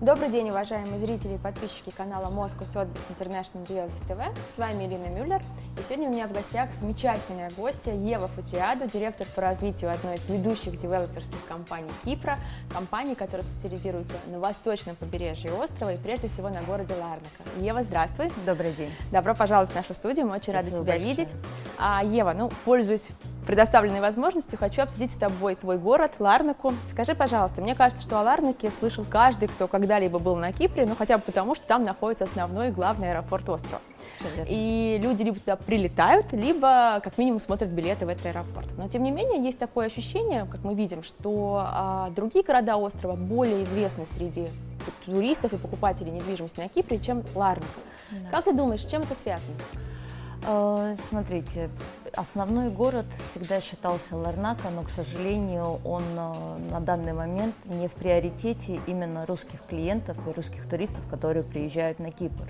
Добрый день, уважаемые зрители и подписчики канала Moscow Sotheby's International Realty TV. С вами Ирина Мюллер. И сегодня у меня в гостях замечательная гостья Ева Фатиаду, директор по развитию одной из ведущих девелоперских компаний Кипра, компании, которая специализируется на восточном побережье острова и прежде всего на городе Ларнака. Ева, здравствуй. Добрый день. Добро пожаловать в нашу студию, мы очень Спасибо рады тебя большое. видеть. А, Ева, ну, пользуясь предоставленной возможностью, хочу обсудить с тобой твой город, Ларнаку. Скажи, пожалуйста, мне кажется, что о Ларнаке слышал каждый, кто когда-либо был на Кипре, ну хотя бы потому, что там находится основной и главный аэропорт острова. И люди либо туда прилетают, либо как минимум смотрят билеты в этот аэропорт. Но тем не менее есть такое ощущение, как мы видим, что а, другие города острова более известны среди туристов и покупателей недвижимости на Кипре, чем Ларнака. Да. Как ты думаешь, с чем это связано? Э, Смотрите, основной город всегда считался Ларнака, но, к сожалению, он э, на данный момент не в приоритете именно русских клиентов и русских туристов, которые приезжают на Кипр.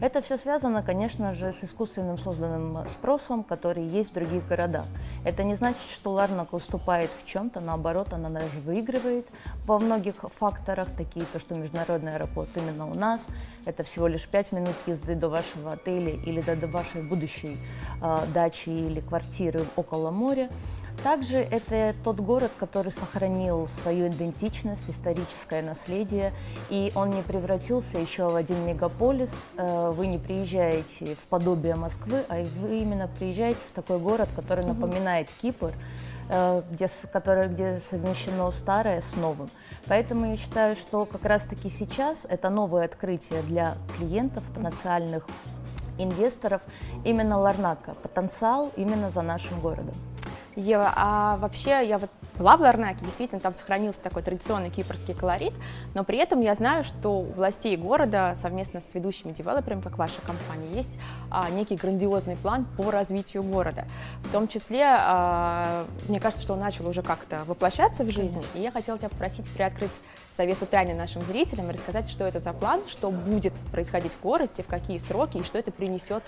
Это все связано, конечно же, с искусственным созданным спросом, который есть в других городах. Это не значит, что Ларнака уступает в чем-то, наоборот, она даже выигрывает во многих факторах, такие то, что международный аэропорт именно у нас, это всего лишь 5 минут езды до вашего отеля или до, до вашей будущей э, дачи или квартиры около моря. Также это тот город, который сохранил свою идентичность, историческое наследие, и он не превратился еще в один мегаполис. Э, Вы не приезжаете в подобие Москвы, а вы именно приезжаете в такой город, который напоминает Кипр, э, где, которое, где совмещено старое с новым. Поэтому я считаю, что как раз-таки сейчас это новое открытие для клиентов, потенциальных инвесторов, именно Ларнака, потенциал именно за нашим городом. Ева, а вообще я вот была в Ларнаке, действительно там сохранился такой традиционный кипрский колорит, но при этом я знаю, что у властей города совместно с ведущими девелоперами, как ваша компания, есть а, некий грандиозный план по развитию города. В том числе, а, мне кажется, что он начал уже как-то воплощаться в жизнь, и я хотела тебя попросить приоткрыть завесу тайны нашим зрителям рассказать, что это за план, что будет происходить в городе, в какие сроки и что это принесет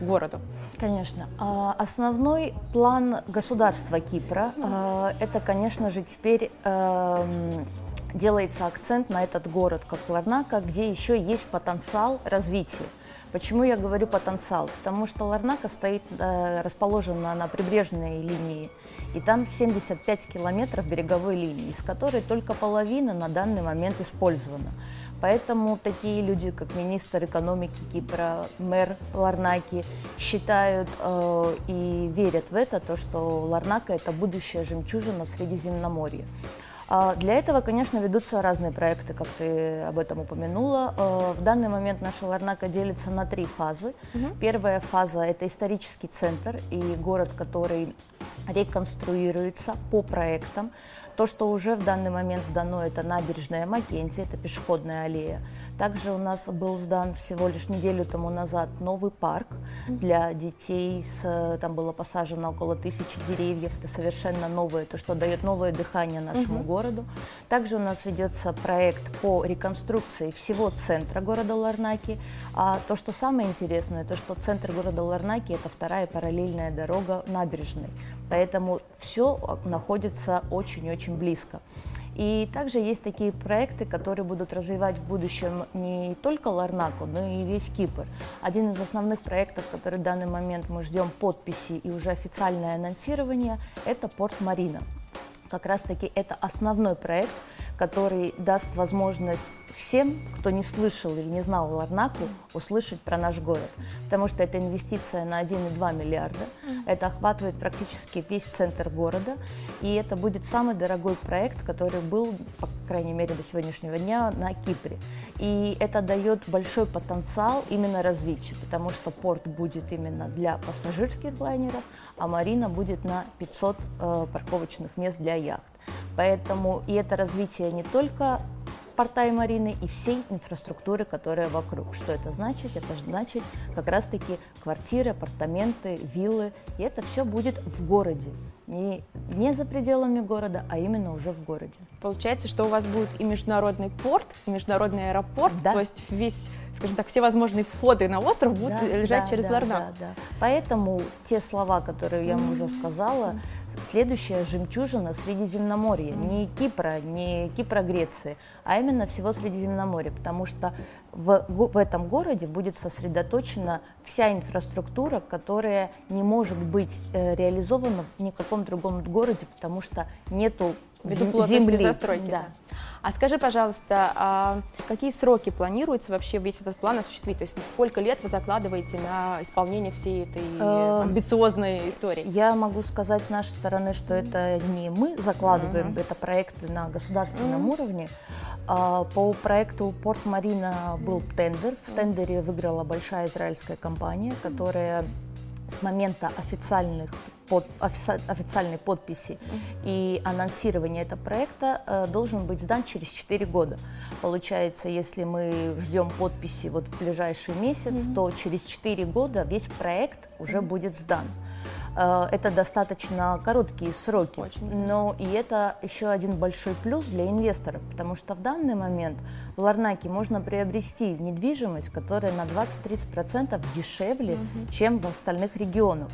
городу. Конечно. А, Основной план государства Кипра а, это, конечно же, теперь эм, делается акцент на этот город, как Ларнака, где еще есть потенциал развития. Почему я говорю потенциал? Потому что Ларнака стоит, э, расположена на прибрежной линии, и там 75 километров береговой линии, из которой только половина на данный момент использована. Поэтому такие люди, как министр экономики Кипра, мэр Ларнаки, считают э, и верят в это, то, что Ларнака – это будущая жемчужина Средиземноморья. А Для этого, конечно, ведутся разные проекты, как ты об этом упомянула. Э, В данный момент наша Ларнака делится на три фазы. Первая фаза – это исторический центр и город, который реконструируется по проектам. То, что уже в данный момент сдано, это набережная Маккензи, это пешеходная аллея. Также у нас был сдан всего лишь неделю тому назад новый парк для детей. С, там было посажено около тысячи деревьев. Это совершенно новое, то, что дает новое дыхание нашему городу. Также у нас ведется проект по реконструкции всего центра города Ларнаки. А то, что самое интересное, то, что центр города Ларнаки – это вторая параллельная дорога набережной. Поэтому все находится очень-очень близко. И также есть такие проекты, которые будут развивать в будущем не только Ларнаку, но и весь Кипр. Один из основных проектов, который в данный момент мы ждем подписи и уже официальное анонсирование, это порт Марина. Как раз-таки это основной проект, который даст возможность всем, кто не слышал или не знал Ларнаку, услышать про наш город. Потому что это инвестиция на 1,2 миллиарда. Это охватывает практически весь центр города. И это будет самый дорогой проект, который был, по крайней мере, до сегодняшнего дня на Кипре. И это дает большой потенциал именно развитию, потому что порт будет именно для пассажирских лайнеров, а марина будет на 500 э, парковочных мест для яхт. Поэтому и это развитие не только порта и марины и всей инфраструктуры, которая вокруг. Что это значит? Это значит как раз-таки квартиры, апартаменты, виллы. И это все будет в городе. Не, не за пределами города, а именно уже в городе. Получается, что у вас будет и международный порт, и международный аэропорт, Да. то есть весь, скажем так, все возможные входы на остров будут Да, лежать да, через да, Ларнак. да, да. Поэтому те слова, которые я вам уже сказала, следующая жемчужина Средиземноморья, не Кипра, не Кипра, Греции, а именно всего Средиземноморья, потому что в, в этом городе будет сосредоточена вся инфраструктура, которая не может быть э, реализована в никаком другом городе, потому что нету земли. застройки. Да. А скажи, пожалуйста, а какие сроки планируется вообще весь этот план осуществить? То есть сколько лет вы закладываете на исполнение всей этой эм, амбициозной истории? Я могу сказать с нашей стороны, что это не мы закладываем, mm-hmm. это проекты на государственном mm-hmm. уровне. А, по проекту Порт Марина был тендер. В тендере выиграла большая израильская компания, которая с момента официальных под, официальной подписи и анонсирования этого проекта э, должен быть сдан через 4 года. Получается, если мы ждем подписи вот в ближайший месяц, mm-hmm. то через 4 года весь проект уже mm-hmm. будет сдан. Э, это достаточно короткие сроки, Очень. но и это еще один большой плюс для инвесторов, потому что в данный момент в Ларнаке можно приобрести недвижимость, которая на 20-30% дешевле, угу. чем в остальных регионах.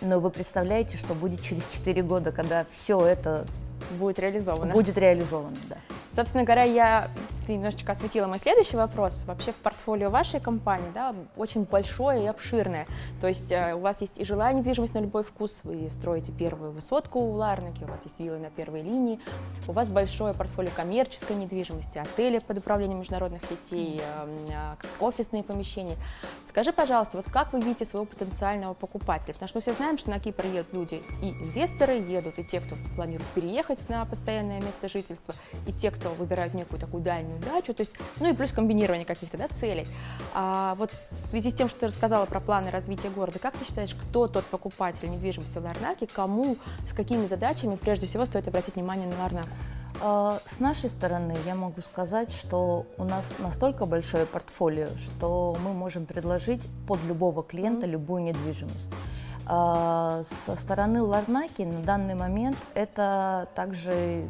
Но вы представляете, что будет через 4 года, когда все это будет реализовано. Будет реализовано, да. Собственно говоря, я ты немножечко осветила мой следующий вопрос. Вообще в портфолио вашей компании да, очень большое и обширное. То есть э, у вас есть и жилая недвижимость на любой вкус, вы строите первую высотку в Ларнаке, у вас есть виллы на первой линии, у вас большое портфолио коммерческой недвижимости, отели под управлением международных сетей, э, офисные помещения. Скажи, пожалуйста, вот как вы видите своего потенциального покупателя? Потому что мы все знаем, что на Кипр едут люди, и инвесторы едут, и те, кто планирует переехать на постоянное место жительства, и те, кто выбирают некую такую дальнюю удачу, то есть, ну и плюс комбинирование каких-то да, целей. А вот в связи с тем, что ты рассказала про планы развития города, как ты считаешь, кто тот покупатель недвижимости в Ларнаке, кому, с какими задачами прежде всего стоит обратить внимание на Ларнаку? А, с нашей стороны я могу сказать, что у нас настолько большое портфолио, что мы можем предложить под любого клиента mm-hmm. любую недвижимость. А, со стороны Ларнаки на данный момент это также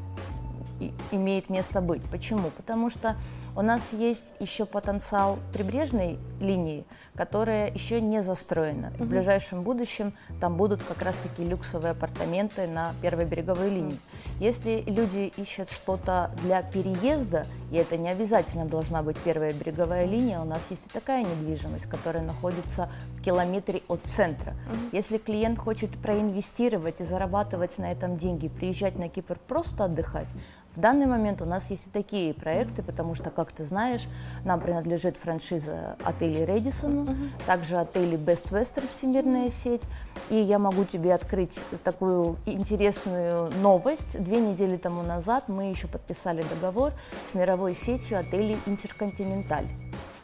имеет место быть. Почему? Потому что у нас есть еще потенциал прибрежной линии, которая еще не застроена. Mm-hmm. В ближайшем будущем там будут как раз-таки люксовые апартаменты на первой береговой линии. Если люди ищут что-то для переезда, и это не обязательно должна быть первая береговая линия, у нас есть и такая недвижимость, которая находится в километре от центра. Mm-hmm. Если клиент хочет проинвестировать и зарабатывать на этом деньги, приезжать на Кипр просто отдыхать, в данный момент у нас есть и такие проекты, потому что, как ты знаешь, нам принадлежит франшиза отелей Редисон, uh-huh. также отели Best Western всемирная сеть. И я могу тебе открыть такую интересную новость. Две недели тому назад мы еще подписали договор с мировой сетью отелей Интерконтиненталь.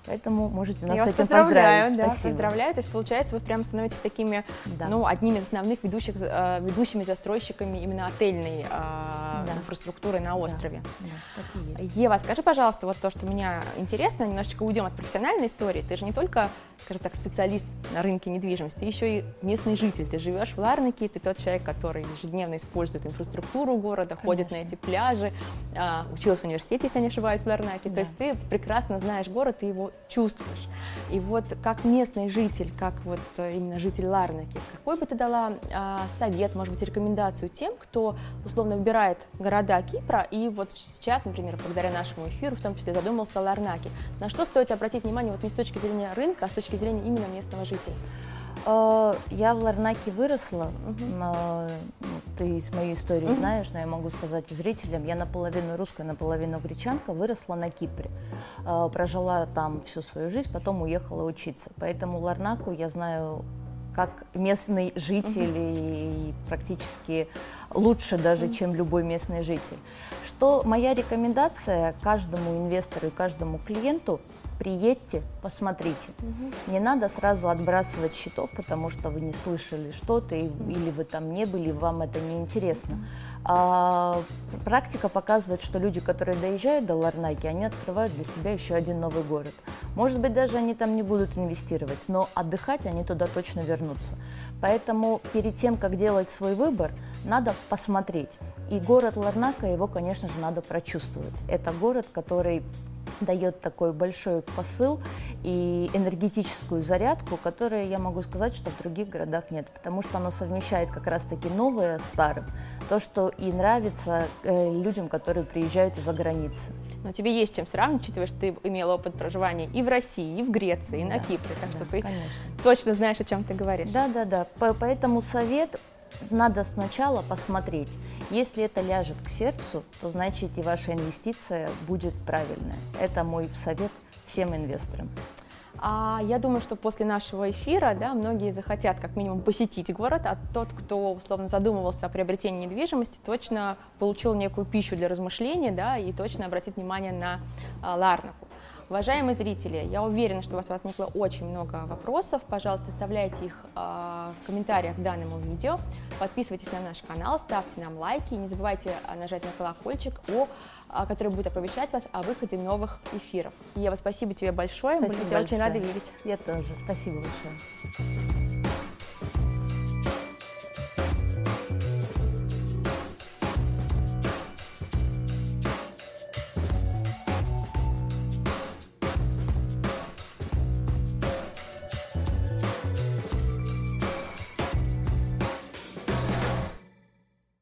Поэтому можете нас Я с этим поздравляю, поздравить. Да, Спасибо. поздравляю. То есть, получается, вы прям становитесь такими, да. ну, одними из основных ведущих, э, ведущими застройщиками именно отельной э, да. инфраструктуры на острове. Да, да, Ева, скажи, пожалуйста, вот то, что меня интересно, немножечко уйдем от профессиональной истории. Ты же не только, скажем так, специалист на рынке недвижимости, ты еще и местный житель. Ты живешь в Ларнаке, ты тот человек, который ежедневно использует инфраструктуру города, Конечно. ходит на эти пляжи, э, училась в университете, если я не ошибаюсь, в Ларнаке. Да. То есть ты прекрасно знаешь город, ты его чувствуешь. И вот как местный житель, как вот именно житель Ларнаки, какой бы ты дала а, совет, может быть, рекомендацию тем, кто условно выбирает города Кипра и вот сейчас, например, благодаря нашему эфиру, в том числе задумался о Ларнаке, на что стоит обратить внимание вот не с точки зрения рынка, а с точки зрения именно местного жителя? Э, я в Ларнаке выросла. Uh-huh. Ты из моей истории uh-huh. знаешь, но я могу сказать зрителям. Я наполовину русская, наполовину гречанка, выросла на Кипре. Э, прожила там всю свою жизнь, потом уехала учиться. Поэтому Ларнаку я знаю как местный житель и практически лучше даже, чем любой местный житель. Что моя рекомендация каждому инвестору и каждому клиенту – приедьте, посмотрите. Угу. Не надо сразу отбрасывать счетов, потому что вы не слышали что-то, или вы там не были, вам это не интересно. А, практика показывает, что люди, которые доезжают до Ларнаки, они открывают для себя еще один новый город. Может быть, даже они там не будут инвестировать, но отдыхать они туда точно вернутся. Поэтому перед тем, как делать свой выбор, надо посмотреть. И город Ларнака, его, конечно же, надо прочувствовать. Это город, который дает такой большой посыл и энергетическую зарядку, которую я могу сказать, что в других городах нет, потому что оно совмещает как раз-таки новое с старым, то, что и нравится э, людям, которые приезжают из-за границы. Но тебе есть чем сравнивать, учитывая, что ты имела опыт проживания и в России, и в Греции, и да, на Кипре, так да, что ты конечно. точно знаешь, о чем ты говоришь. Да, да, да. Поэтому совет надо сначала посмотреть. Если это ляжет к сердцу, то значит и ваша инвестиция будет правильная. Это мой совет всем инвесторам. А я думаю, что после нашего эфира да, многие захотят как минимум посетить город, а тот, кто условно задумывался о приобретении недвижимости, точно получил некую пищу для размышления да, и точно обратит внимание на а, Ларнаку. Уважаемые зрители, я уверена, что у вас возникло очень много вопросов. Пожалуйста, оставляйте их э, в комментариях к данному видео. Подписывайтесь на наш канал, ставьте нам лайки. Не забывайте нажать на колокольчик, о, э, который будет оповещать вас о выходе новых эфиров. Ева, спасибо тебе большое. Спасибо Мы тебя большое. очень рады видеть. Я тоже. Спасибо большое.